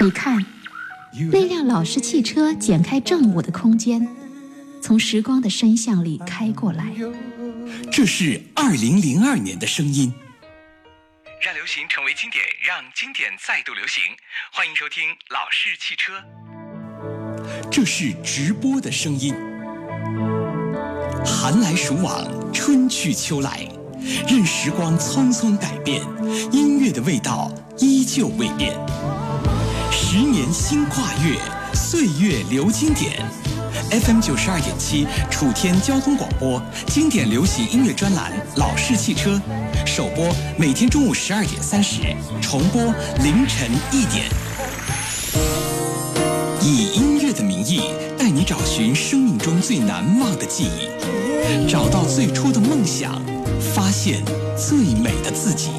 你看，那辆老式汽车剪开正午的空间，从时光的深巷里开过来。这是二零零二年的声音。让流行成为经典，让经典再度流行。欢迎收听《老式汽车》。这是直播的声音。寒来暑往，春去秋来，任时光匆匆改变，音乐的味道依旧未变。十年新跨越，岁月留经典。FM 九十二点七，楚天交通广播，经典流行音乐专栏《老式汽车》，首播每天中午十二点三十，重播凌晨一点。以音乐的名义，带你找寻生命中最难忘的记忆，找到最初的梦想，发现最美的自己。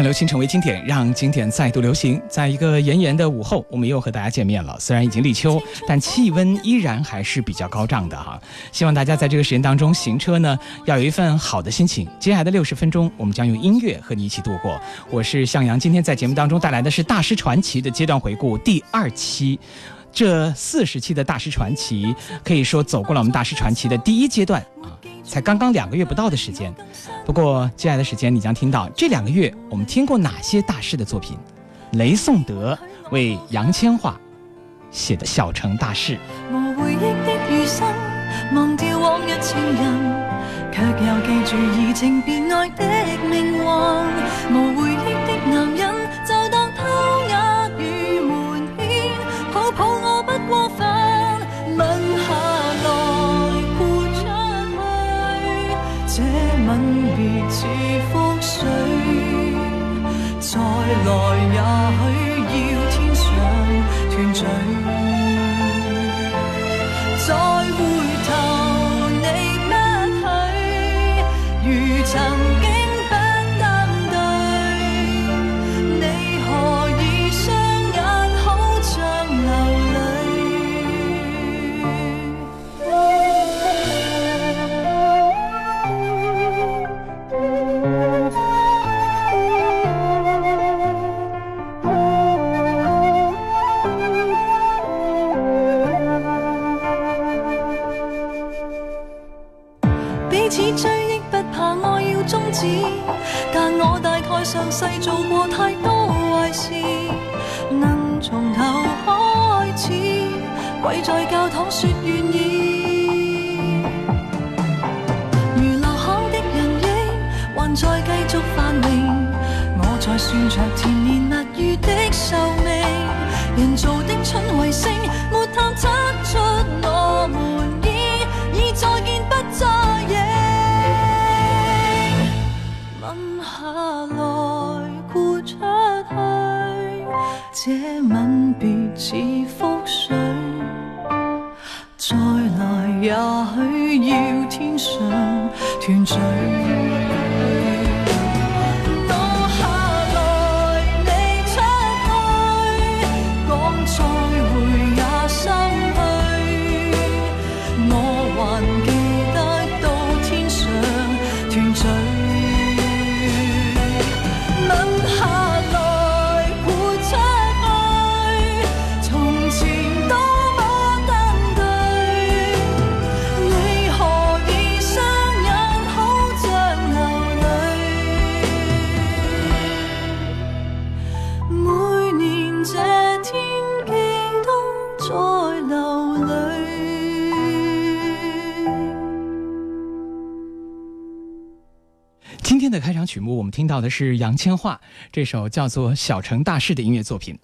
让流行成为经典，让经典再度流行。在一个炎炎的午后，我们又和大家见面了。虽然已经立秋，但气温依然还是比较高涨的哈。希望大家在这个时间当中行车呢，要有一份好的心情。接下来的六十分钟，我们将用音乐和你一起度过。我是向阳，今天在节目当中带来的是《大师传奇》的阶段回顾第二期。这四十期的大师传奇，可以说走过了我们大师传奇的第一阶段啊，才刚刚两个月不到的时间。不过接下来的时间，你将听到这两个月我们听过哪些大师的作品。雷颂德为杨千嬅写的《小城大事》。却又记住移情别爱的命运。无回忆未来也此追憶不怕愛要終止，但我大概上世做過太多壞事，能從頭開始，跪在教堂說願意。如留下的人影，還在繼續繁榮。我在算着甜言蜜語的壽命，人造的蠢卫星，沒探測似覆水。再来也许要天上团聚。天的开场曲目，我们听到的是杨千嬅这首叫做《小城大事》的音乐作品。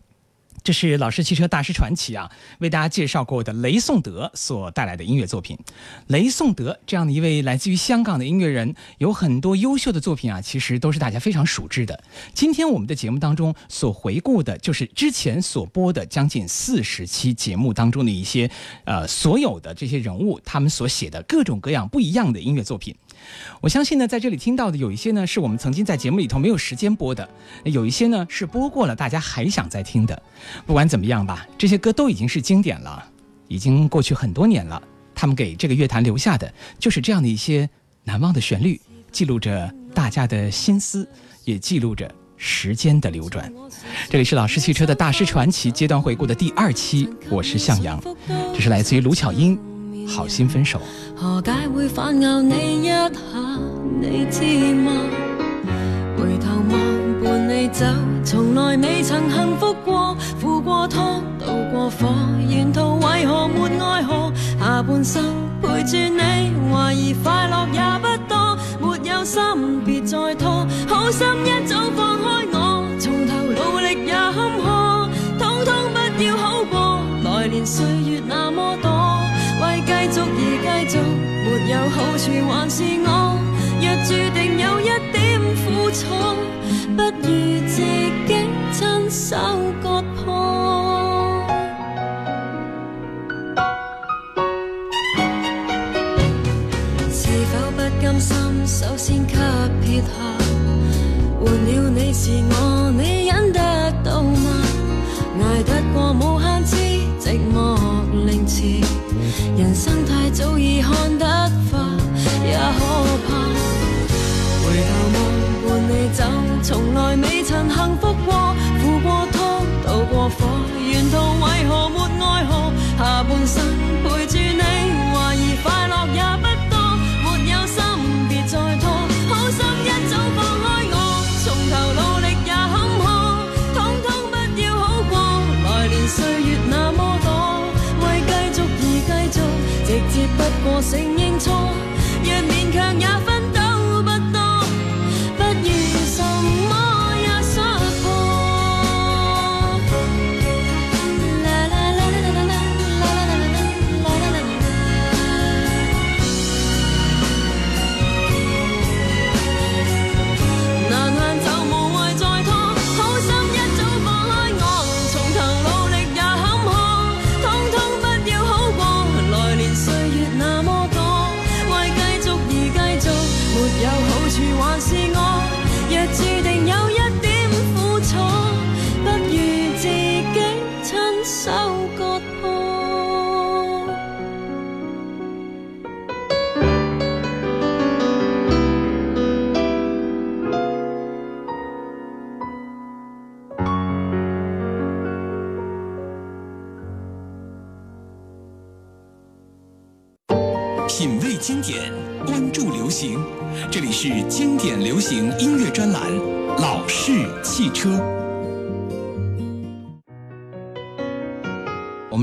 这是老式汽车大师传奇啊，为大家介绍过的雷颂德所带来的音乐作品。雷颂德这样的一位来自于香港的音乐人，有很多优秀的作品啊，其实都是大家非常熟知的。今天我们的节目当中所回顾的，就是之前所播的将近四十期节目当中的一些，呃，所有的这些人物他们所写的各种各样不一样的音乐作品。我相信呢，在这里听到的有一些呢，是我们曾经在节目里头没有时间播的；有一些呢，是播过了，大家还想再听的。不管怎么样吧，这些歌都已经是经典了，已经过去很多年了。他们给这个乐坛留下的就是这样的一些难忘的旋律，记录着大家的心思，也记录着时间的流转。这里是老式汽车的大师传奇阶段回顾的第二期，我是向阳，这是来自于卢巧音《好心分手》。何解会反咬你一下？你知吗？回头望伴你走，从来未曾幸福过。付过汤，渡过火，沿途为何没爱河？下半生陪住你，怀疑快乐也不多。没有心，别再拖，好心一早放开我，从头努力也坎坷，通通不要好过。来年岁月那。为继续而继续，没有好处还是我。若注定有一点苦楚，不如自己亲手割破。是否不甘心，首先给撇下？换了你是我，你忍得人生太早已看得化，也可怕。回头望伴你走，从来未曾幸福过。付过汤，渡过火，沿途为何没爱河？下半生我承认错。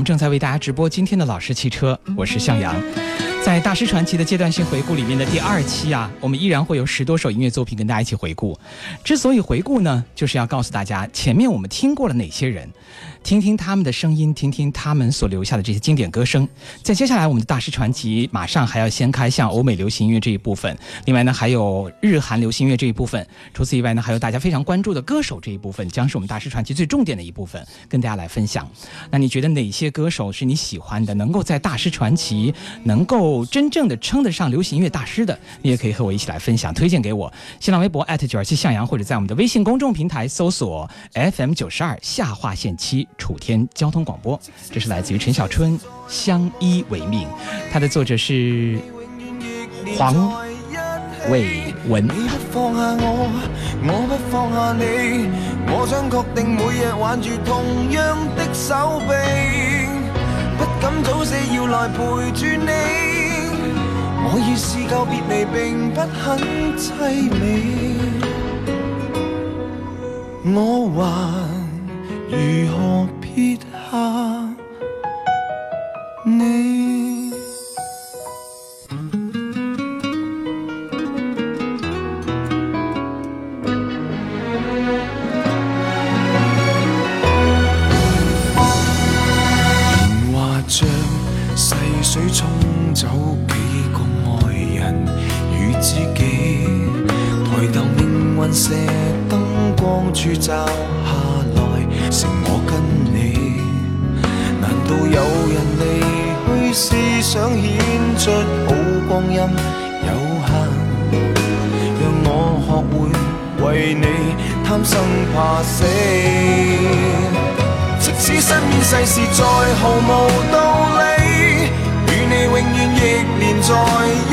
们正在为大家直播今天的老式汽车，我是向阳。在大师传奇的阶段性回顾里面的第二期啊，我们依然会有十多首音乐作品跟大家一起回顾。之所以回顾呢，就是要告诉大家前面我们听过了哪些人，听听他们的声音，听听他们所留下的这些经典歌声。在接下来我们的大师传奇马上还要掀开像欧美流行音乐这一部分，另外呢还有日韩流行音乐这一部分。除此以外呢，还有大家非常关注的歌手这一部分，将是我们大师传奇最重点的一部分，跟大家来分享。那你觉得哪些歌手是你喜欢的，能够在大师传奇能够真正的称得上流行音乐大师的，你也可以和我一起来分享，推荐给我。新浪微博九二七向阳，或者在我们的微信公众平台搜索 FM 九十二下划线七楚天交通广播。这是来自于陈小春《相依为命》，它的作者是黄伟文。你不放下我，我不放下你，我想確定每日挽住同樣的手臂，不敢早死要來陪住你。我已試夠別離並不很凄美，我還如何撇下你？年华像逝水沖走几个爱人与知己，抬头命运射灯光柱照下成我跟你，难道有人离去是想显出好光阴有限？让我学会为你贪生怕死。即使身边世事再毫无道理，与你永远亦连在一。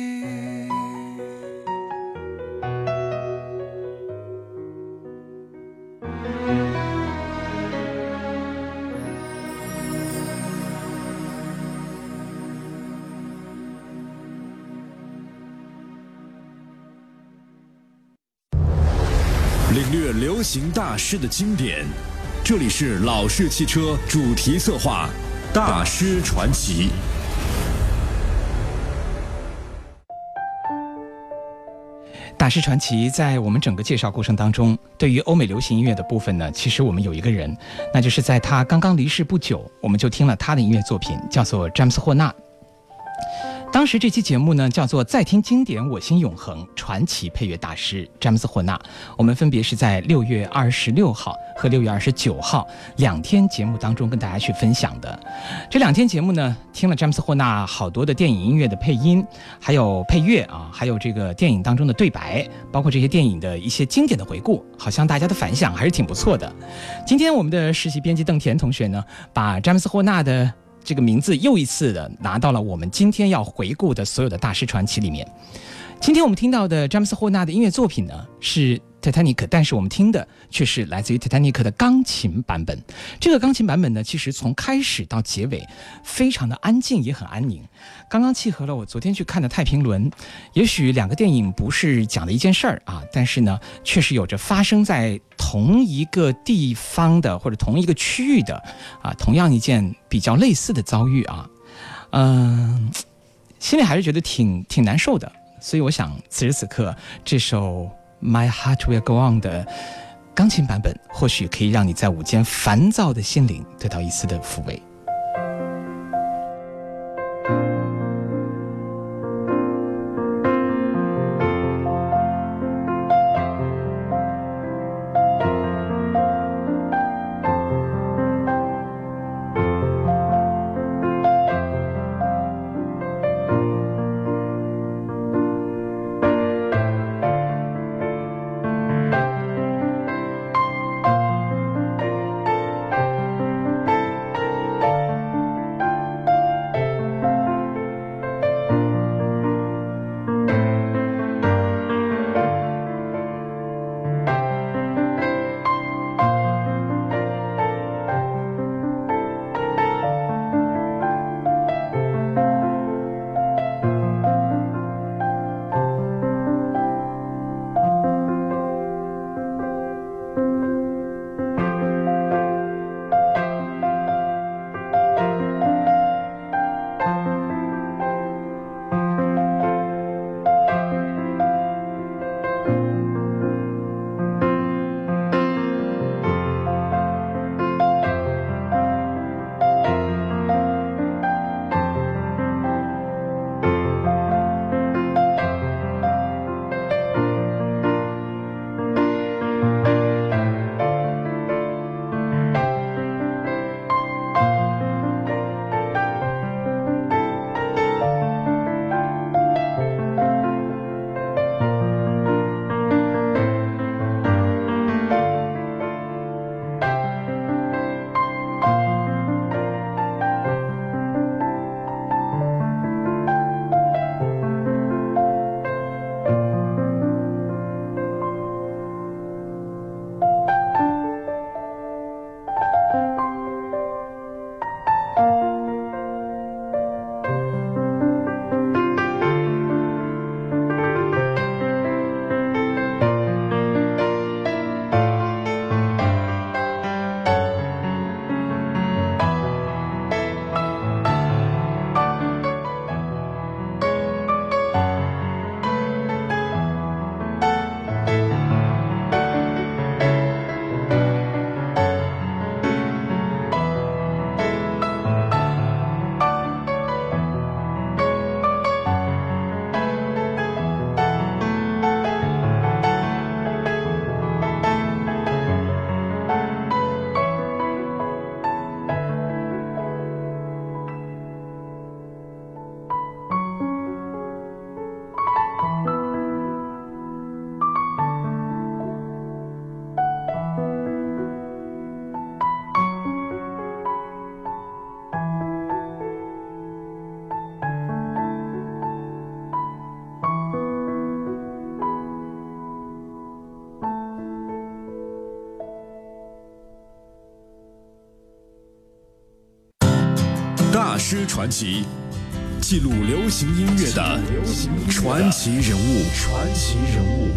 领略流行大师的经典，这里是老式汽车主题策划《大师传奇》。大师传奇在我们整个介绍过程当中，对于欧美流行音乐的部分呢，其实我们有一个人，那就是在他刚刚离世不久，我们就听了他的音乐作品，叫做詹姆斯霍纳。当时这期节目呢，叫做《再听经典，我心永恒》，传奇配乐大师詹姆斯霍纳。我们分别是在六月二十六号和六月二十九号两天节目当中跟大家去分享的。这两天节目呢，听了詹姆斯霍纳好多的电影音乐的配音，还有配乐啊，还有这个电影当中的对白，包括这些电影的一些经典的回顾，好像大家的反响还是挺不错的。今天我们的实习编辑邓田同学呢，把詹姆斯霍纳的。这个名字又一次的拿到了我们今天要回顾的所有的大师传奇里面。今天我们听到的詹姆斯霍纳的音乐作品呢是。Titanic，但是我们听的却是来自于 Titanic 的钢琴版本。这个钢琴版本呢，其实从开始到结尾，非常的安静，也很安宁，刚刚契合了我昨天去看的《太平轮》。也许两个电影不是讲的一件事儿啊，但是呢，确实有着发生在同一个地方的或者同一个区域的啊，同样一件比较类似的遭遇啊，嗯，心里还是觉得挺挺难受的。所以我想，此时此刻这首。My heart will go on 的钢琴版本，或许可以让你在午间烦躁的心灵得到一丝的抚慰。师传奇，记录流行音乐的传奇人物。传奇人物。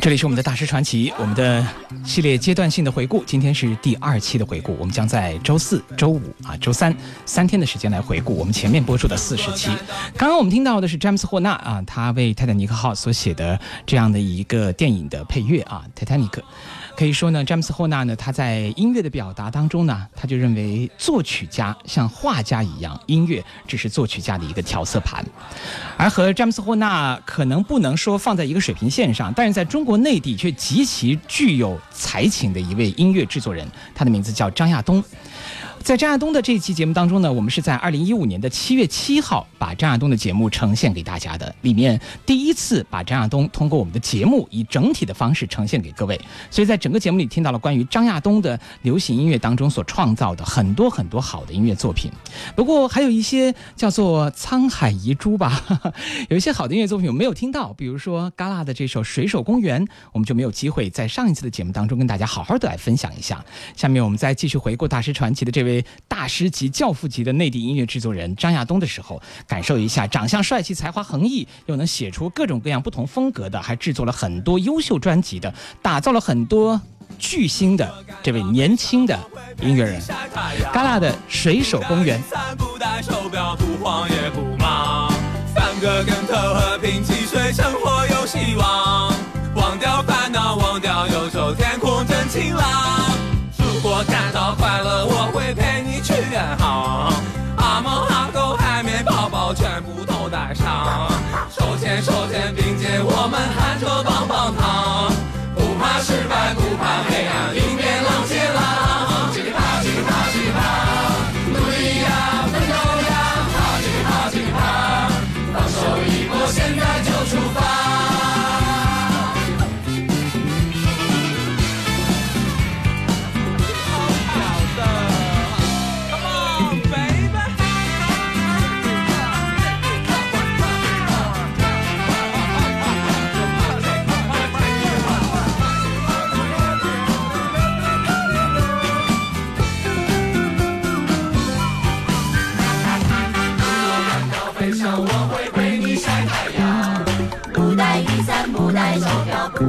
这里是我们的大师传奇，我们的系列阶段性的回顾，今天是第二期的回顾，我们将在周四周五啊周三三天的时间来回顾我们前面播出的四十期。刚刚我们听到的是詹姆斯霍纳啊，他为泰坦尼克号所写的这样的一个电影的配乐啊，泰坦尼克。可以说呢，詹姆斯霍纳呢，他在音乐的表达当中呢，他就认为作曲家像画家一样，音乐只是作曲家的一个调色盘。而和詹姆斯霍纳可能不能说放在一个水平线上，但是在中国内地却极其具有才情的一位音乐制作人，他的名字叫张亚东。在张亚东的这一期节目当中呢，我们是在二零一五年的七月七号把张亚东的节目呈现给大家的，里面第一次把张亚东通过我们的节目以整体的方式呈现给各位，所以在整个节目里听到了关于张亚东的流行音乐当中所创造的很多很多好的音乐作品。不过还有一些叫做沧海遗珠吧，有一些好的音乐作品我没有听到，比如说嘎啦的这首《水手公园》，我们就没有机会在上一次的节目当中跟大家好好的来分享一下。下面我们再继续回顾大师传奇的这位。大师级、教父级的内地音乐制作人张亚东的时候，感受一下长相帅气、才华横溢，又能写出各种各样不同风格的，还制作了很多优秀专辑的，打造了很多巨星的这位年轻的音乐人。嘎啦的水手公园。三个跟头和平汽水，生活有希望。忘掉烦恼，忘掉忧愁，天空真晴朗。我们。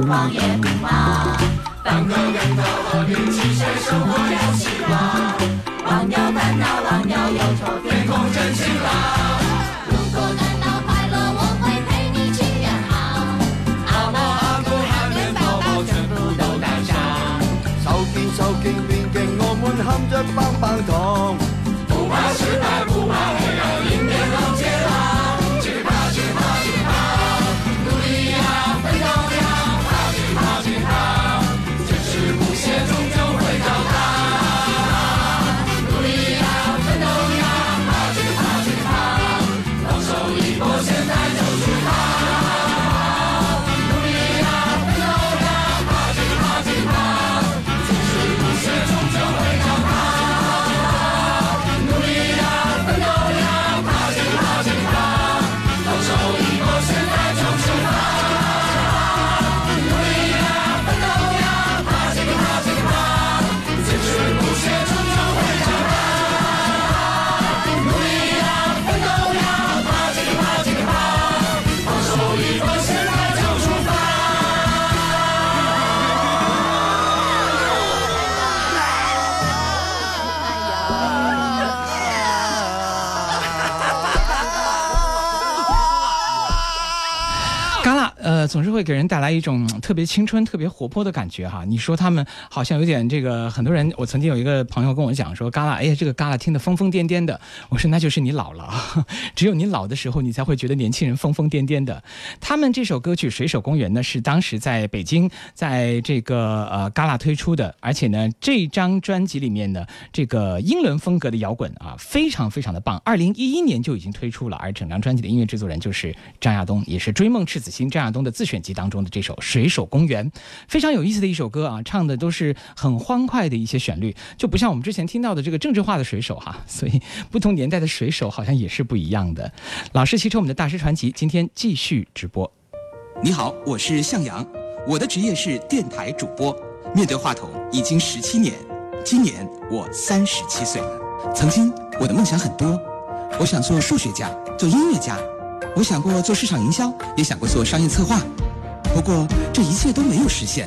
慌也不忙，翻个跟头和平汽水，生活有希望。忘掉烦恼，忘掉忧愁，天空真晴朗。如果感到快乐，我会陪你去远航。阿猫阿狗海绵宝宝全部都带上。手牵手肩并肩，我们含着棒棒糖。会给人带来一种特别青春、特别活泼的感觉哈。你说他们好像有点这个，很多人。我曾经有一个朋友跟我讲说，嘎啦，哎呀，这个嘎啦听得疯疯癫癫的。我说那就是你老了，只有你老的时候，你才会觉得年轻人疯疯癫癫的。他们这首歌曲《水手公园》呢，是当时在北京，在这个呃嘎啦推出的，而且呢，这张专辑里面呢这个英伦风格的摇滚啊，非常非常的棒。二零一一年就已经推出了，而整张专辑的音乐制作人就是张亚东，也是追梦赤子心张亚东的。自选集当中的这首《水手公园》，非常有意思的一首歌啊，唱的都是很欢快的一些旋律，就不像我们之前听到的这个政治化的水手哈。所以不同年代的水手好像也是不一样的。老师汽车，我们的大师传奇，今天继续直播。你好，我是向阳，我的职业是电台主播，面对话筒已经十七年，今年我三十七岁了。曾经我的梦想很多，我想做数学家，做音乐家，我想过做市场营销，也想过做商业策划，不过这一切都没有实现，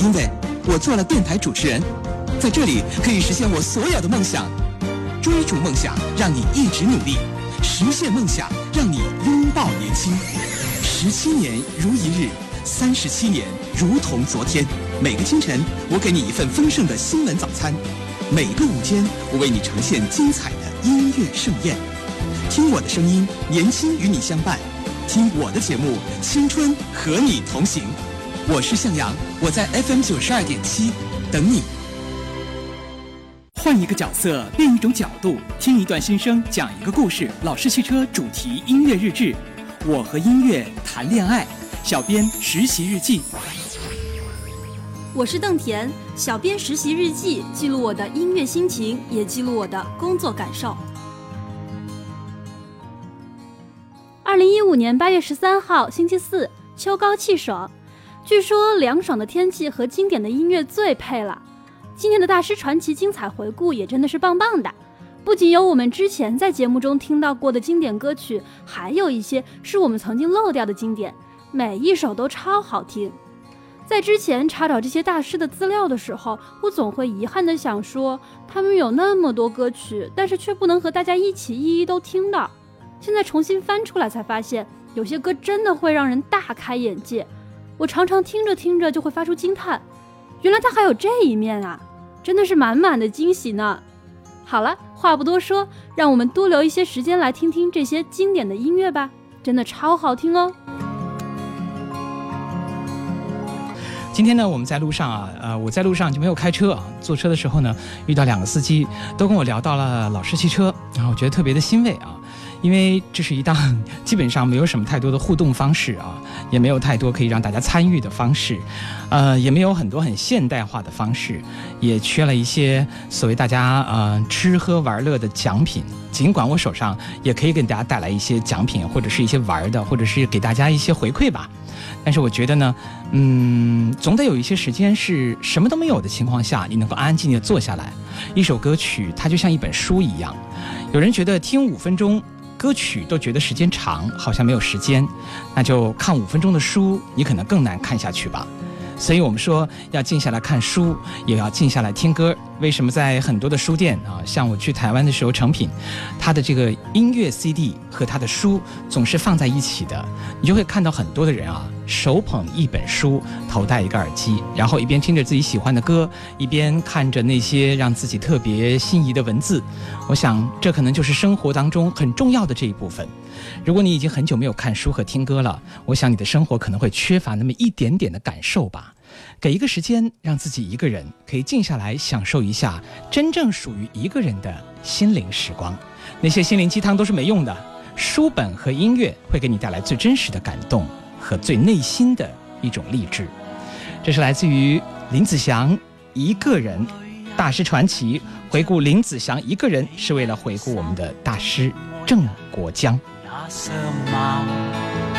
因为我做了电台主持人，在这里可以实现我所有的梦想。追逐梦想，让你一直努力；实现梦想，让你拥抱年轻。十七年如一日，三十七年如同昨天。每个清晨，我给你一份丰盛的新闻早餐；每个午间，我为你呈现精彩的音乐盛宴。听我的声音，年轻与你相伴；听我的节目，青春和你同行。我是向阳，我在 FM 九十二点七等你。换一个角色，另一种角度，听一段心声，讲一个故事。老式汽车主题音乐日志。我和音乐谈恋爱，小编实习日记。我是邓田，小编实习日记，记录我的音乐心情，也记录我的工作感受。二零一五年八月十三号，星期四，秋高气爽，据说凉爽的天气和经典的音乐最配了。今天的大师传奇精彩回顾也真的是棒棒的。不仅有我们之前在节目中听到过的经典歌曲，还有一些是我们曾经漏掉的经典，每一首都超好听。在之前查找这些大师的资料的时候，我总会遗憾的想说，他们有那么多歌曲，但是却不能和大家一起一一都听到。现在重新翻出来才发现，有些歌真的会让人大开眼界。我常常听着听着就会发出惊叹，原来他还有这一面啊，真的是满满的惊喜呢。好了，话不多说，让我们多留一些时间来听听这些经典的音乐吧，真的超好听哦。今天呢，我们在路上啊，呃，我在路上就没有开车啊，坐车的时候呢，遇到两个司机，都跟我聊到了老式汽车，然后我觉得特别的欣慰啊。因为这是一档基本上没有什么太多的互动方式啊，也没有太多可以让大家参与的方式，呃，也没有很多很现代化的方式，也缺了一些所谓大家呃吃喝玩乐的奖品。尽管我手上也可以给大家带来一些奖品，或者是一些玩的，或者是给大家一些回馈吧，但是我觉得呢，嗯，总得有一些时间是什么都没有的情况下，你能够安安静静的坐下来。一首歌曲它就像一本书一样，有人觉得听五分钟。歌曲都觉得时间长，好像没有时间，那就看五分钟的书，你可能更难看下去吧。所以我们说要静下来看书，也要静下来听歌。为什么在很多的书店啊，像我去台湾的时候，成品，它的这个音乐 CD 和它的书总是放在一起的，你就会看到很多的人啊，手捧一本书，头戴一个耳机，然后一边听着自己喜欢的歌，一边看着那些让自己特别心仪的文字。我想，这可能就是生活当中很重要的这一部分。如果你已经很久没有看书和听歌了，我想你的生活可能会缺乏那么一点点的感受吧。给一个时间，让自己一个人可以静下来，享受一下真正属于一个人的心灵时光。那些心灵鸡汤都是没用的，书本和音乐会给你带来最真实的感动和最内心的一种励志。这是来自于林子祥一个人大师传奇，回顾林子祥一个人是为了回顾我们的大师郑国江。相貌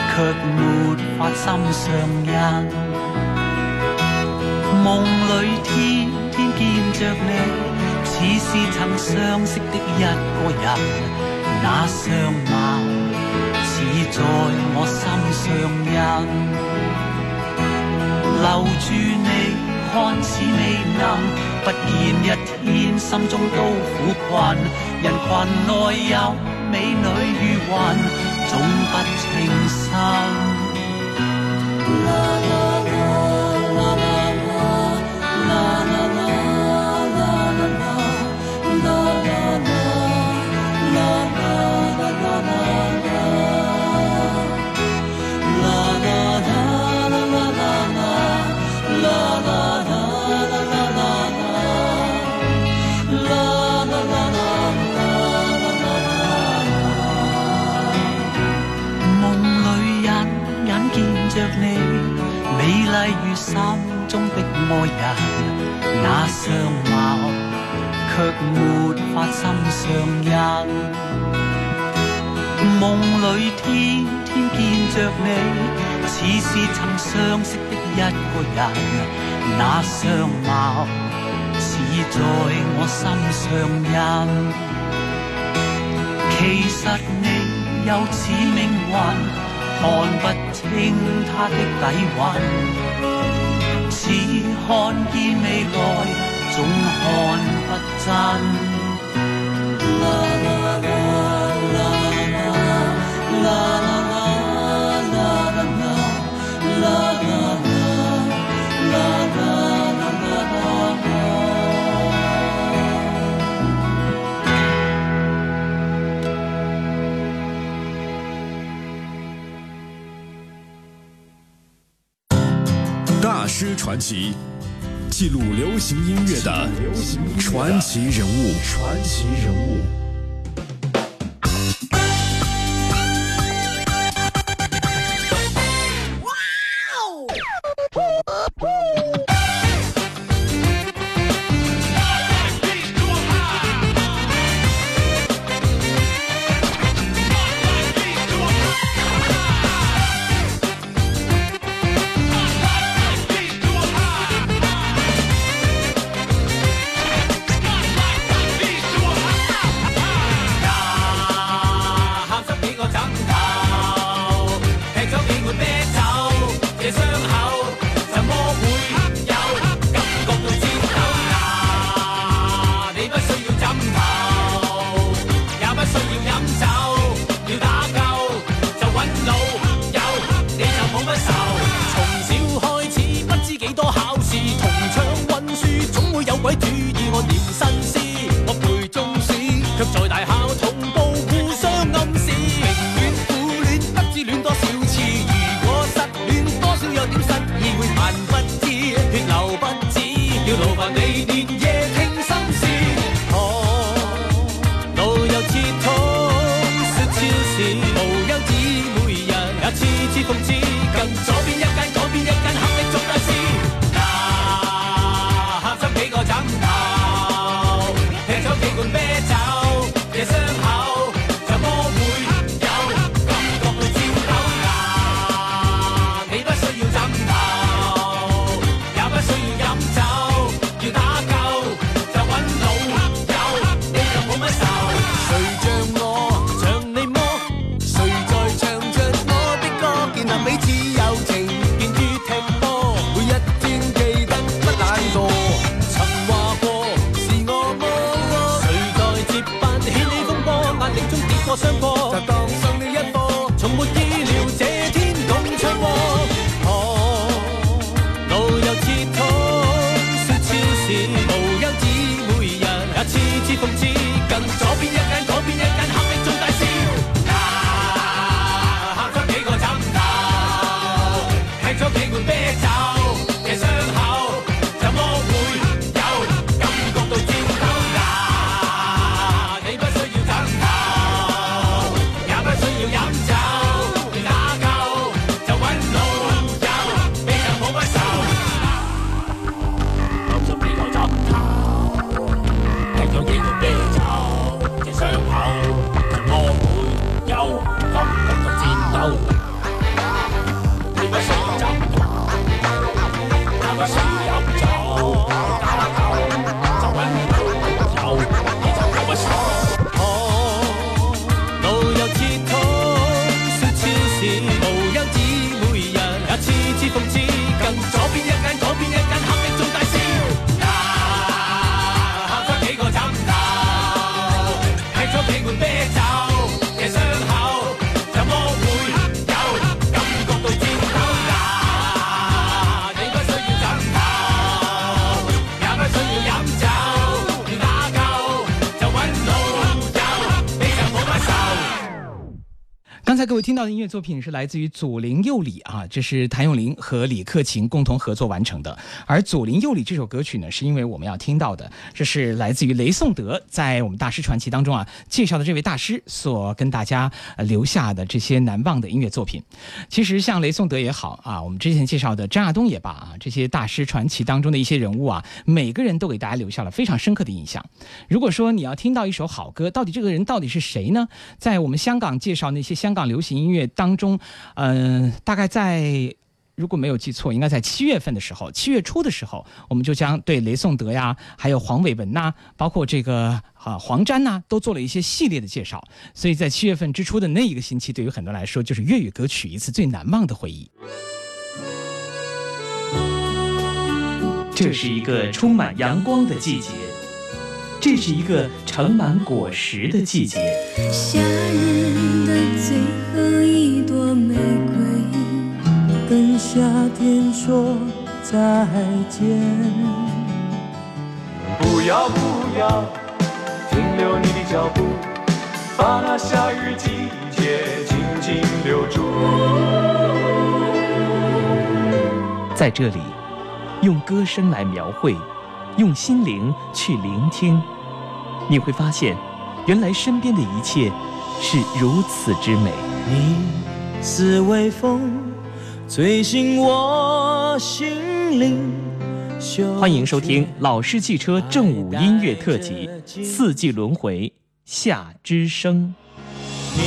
却没法心上印，梦里天天见着你，似是曾相识的一个人。那相貌似在我心上印，留住你看似未能，不见一天心中都苦困，人群内有。美女如云，总不称心。着你美丽如心中的爱人，那相貌却没法心上印。梦里天天见着你，似是曾相識的一個人，那相貌似在我心上印。其實你又似命運，看不清他的底蕴，似看见未来，总看不真。师传奇，记录流行音乐的传奇人物。传奇人物。刚才位听到的音乐作品是来自于左邻右里啊，这是谭咏麟和李克勤共同合作完成的。而左邻右里这首歌曲呢，是因为我们要听到的，这是来自于雷颂德在我们大师传奇当中啊介绍的这位大师所跟大家留下的这些难忘的音乐作品。其实像雷颂德也好啊，我们之前介绍的张亚东也罢啊，这些大师传奇当中的一些人物啊，每个人都给大家留下了非常深刻的印象。如果说你要听到一首好歌，到底这个人到底是谁呢？在我们香港介绍那些香。港流行音乐当中，嗯，大概在。如果没有记错，应该在七月份的时候，七月初的时候，我们就将对雷颂德呀，还有黄伟文呐，包括这个啊黄沾呐，都做了一些系列的介绍。所以在七月份之初的那一个星期，对于很多人来说，就是粤语歌曲一次最难忘的回忆。这是一个充满阳光的季节，这是一个盛满果实的季节。夏日的最夏天说再见。不要不要停留你的脚步，把那夏日季节紧紧留住。在这里，用歌声来描绘，用心灵去聆听，你会发现，原来身边的一切是如此之美。你似微风。吹醒我心灵。欢迎收听老式汽车正午音乐特辑《四季轮回夏之声》。你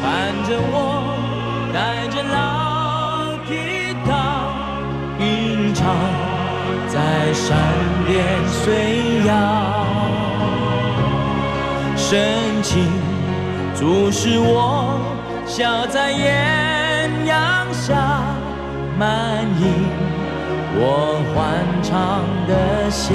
伴着我，带着老皮套，吟唱在山巅随摇，深情注视我，笑在艳阳。下满意我欢畅的笑。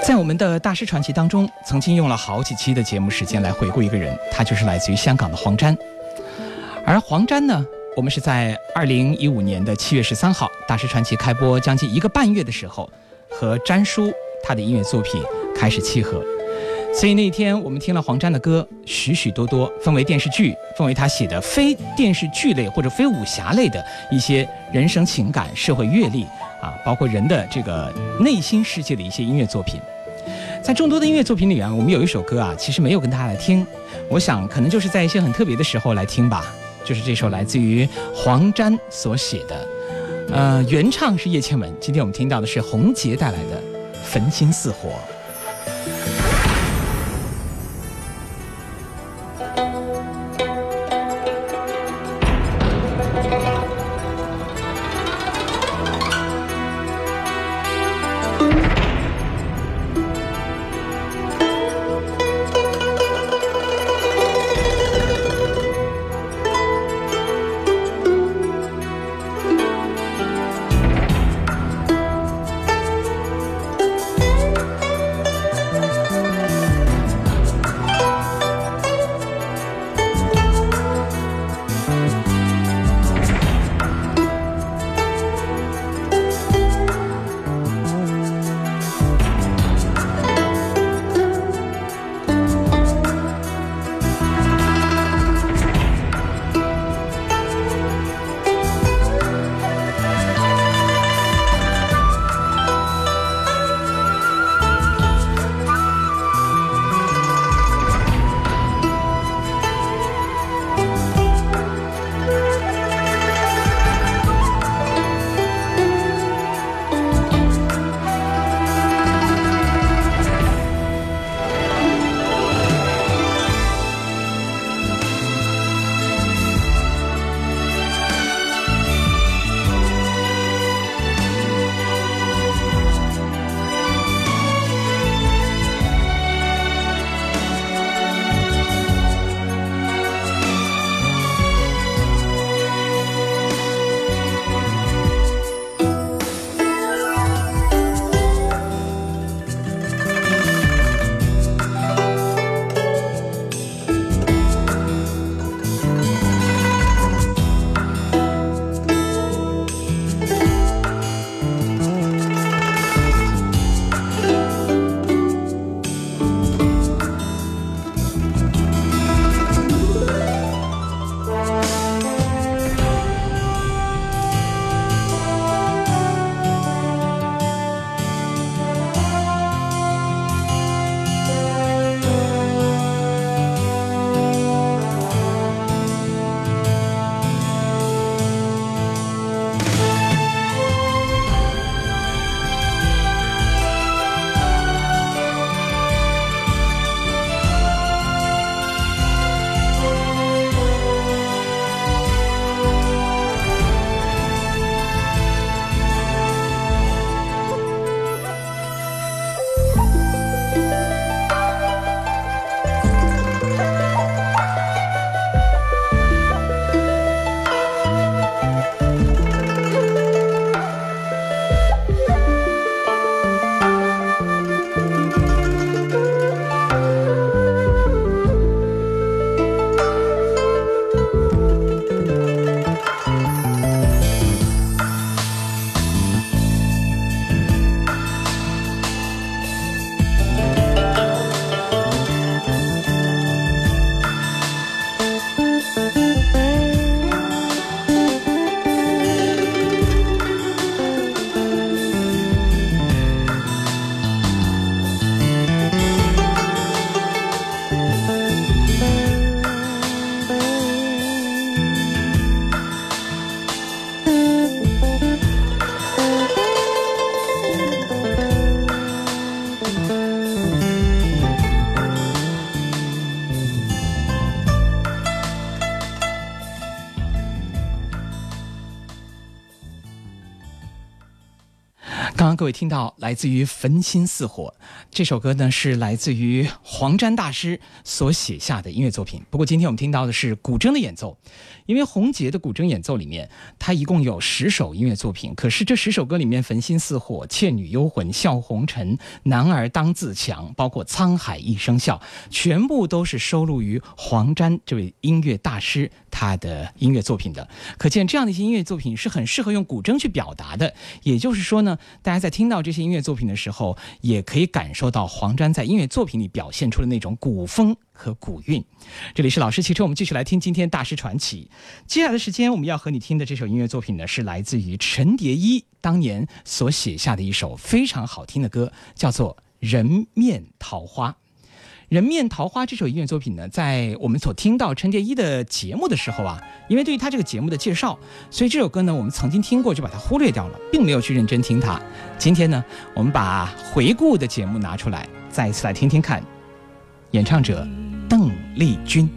在我们的大师传奇当中，曾经用了好几期的节目时间来回顾一个人，他就是来自于香港的黄沾。而黄沾呢，我们是在二零一五年的七月十三号，大师传奇开播将近一个半月的时候，和詹叔他的音乐作品开始契合，所以那天我们听了黄沾的歌许许多多，分为电视剧，分为他写的非电视剧类或者非武侠类的一些人生情感、社会阅历啊，包括人的这个内心世界的一些音乐作品。在众多的音乐作品里啊，我们有一首歌啊，其实没有跟大家来听，我想可能就是在一些很特别的时候来听吧。就是这首来自于黄沾所写的，呃，原唱是叶倩文。今天我们听到的是洪杰带来的《焚心似火》。刚刚各位听到来自于《焚心似火》这首歌呢，是来自于黄沾大师所写下的音乐作品。不过今天我们听到的是古筝的演奏，因为洪杰的古筝演奏里面，他一共有十首音乐作品。可是这十首歌里面，《焚心似火》《倩女幽魂》《笑红尘》《男儿当自强》，包括《沧海一声笑》，全部都是收录于黄沾这位音乐大师他的音乐作品的。可见这样的一些音乐作品是很适合用古筝去表达的。也就是说呢，大家在听到这些音乐作品的时候，也可以感受到黄沾在音乐作品里表现出的那种古风和古韵。这里是老师汽车，我们继续来听今天大师传奇。接下来的时间，我们要和你听的这首音乐作品呢，是来自于陈蝶衣当年所写下的一首非常好听的歌，叫做《人面桃花》。《人面桃花》这首音乐作品呢，在我们所听到陈蝶衣的节目的时候啊，因为对于他这个节目的介绍，所以这首歌呢，我们曾经听过就把它忽略掉了，并没有去认真听它。今天呢，我们把回顾的节目拿出来，再一次来听听看，演唱者邓丽君。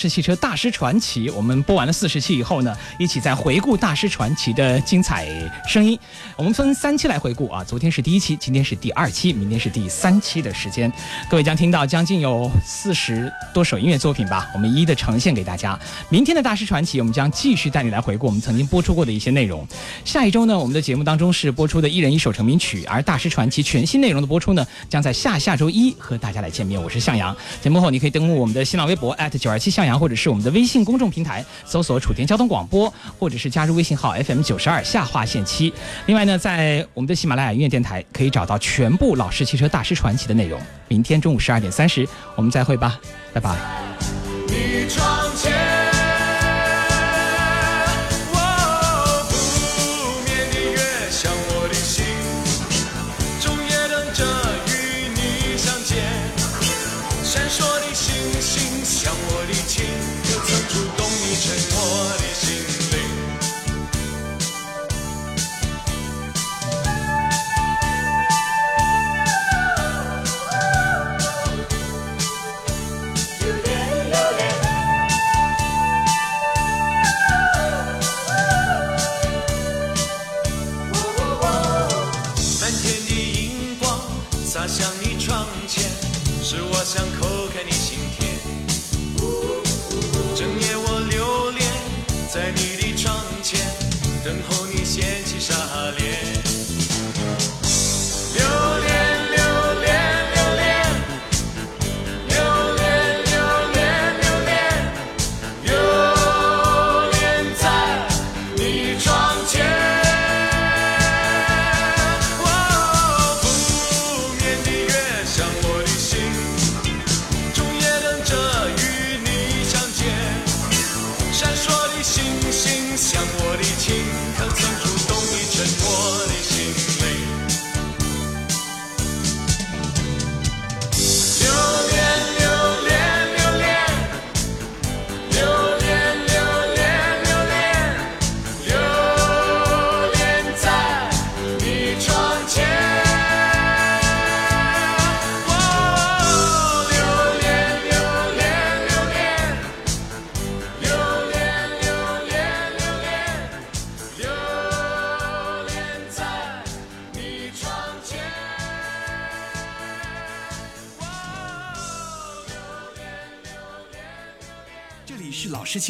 是汽车大师传奇。我们播完了四十期以后呢，一起再回顾大师传奇的精彩声音。我们分三期来回顾啊，昨天是第一期，今天是第二期，明天是第三期的时间。各位将听到将近有四十多首音乐作品吧，我们一一的呈现给大家。明天的大师传奇，我们将继续带你来回顾我们曾经播出过的一些内容。下一周呢，我们的节目当中是播出的一人一首成名曲，而大师传奇全新内容的播出呢，将在下下周一和大家来见面。我是向阳，节目后你可以登录我们的新浪微博九二七向阳，或者是我们的微信公众平台搜索楚天交通广播，或者是加入微信号 FM 九十二下划线七。另外呢，在我们的喜马拉雅音乐电台可以找到全部老式汽车大师传奇的内容。明天中午十二点三十，我们再会吧，拜拜。你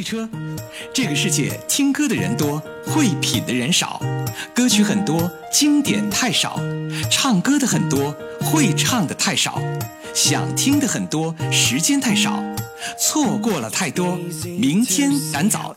汽车，这个世界听歌的人多，会品的人少，歌曲很多，经典太少，唱歌的很多，会唱的太少，想听的很多，时间太少，错过了太多，明天赶早。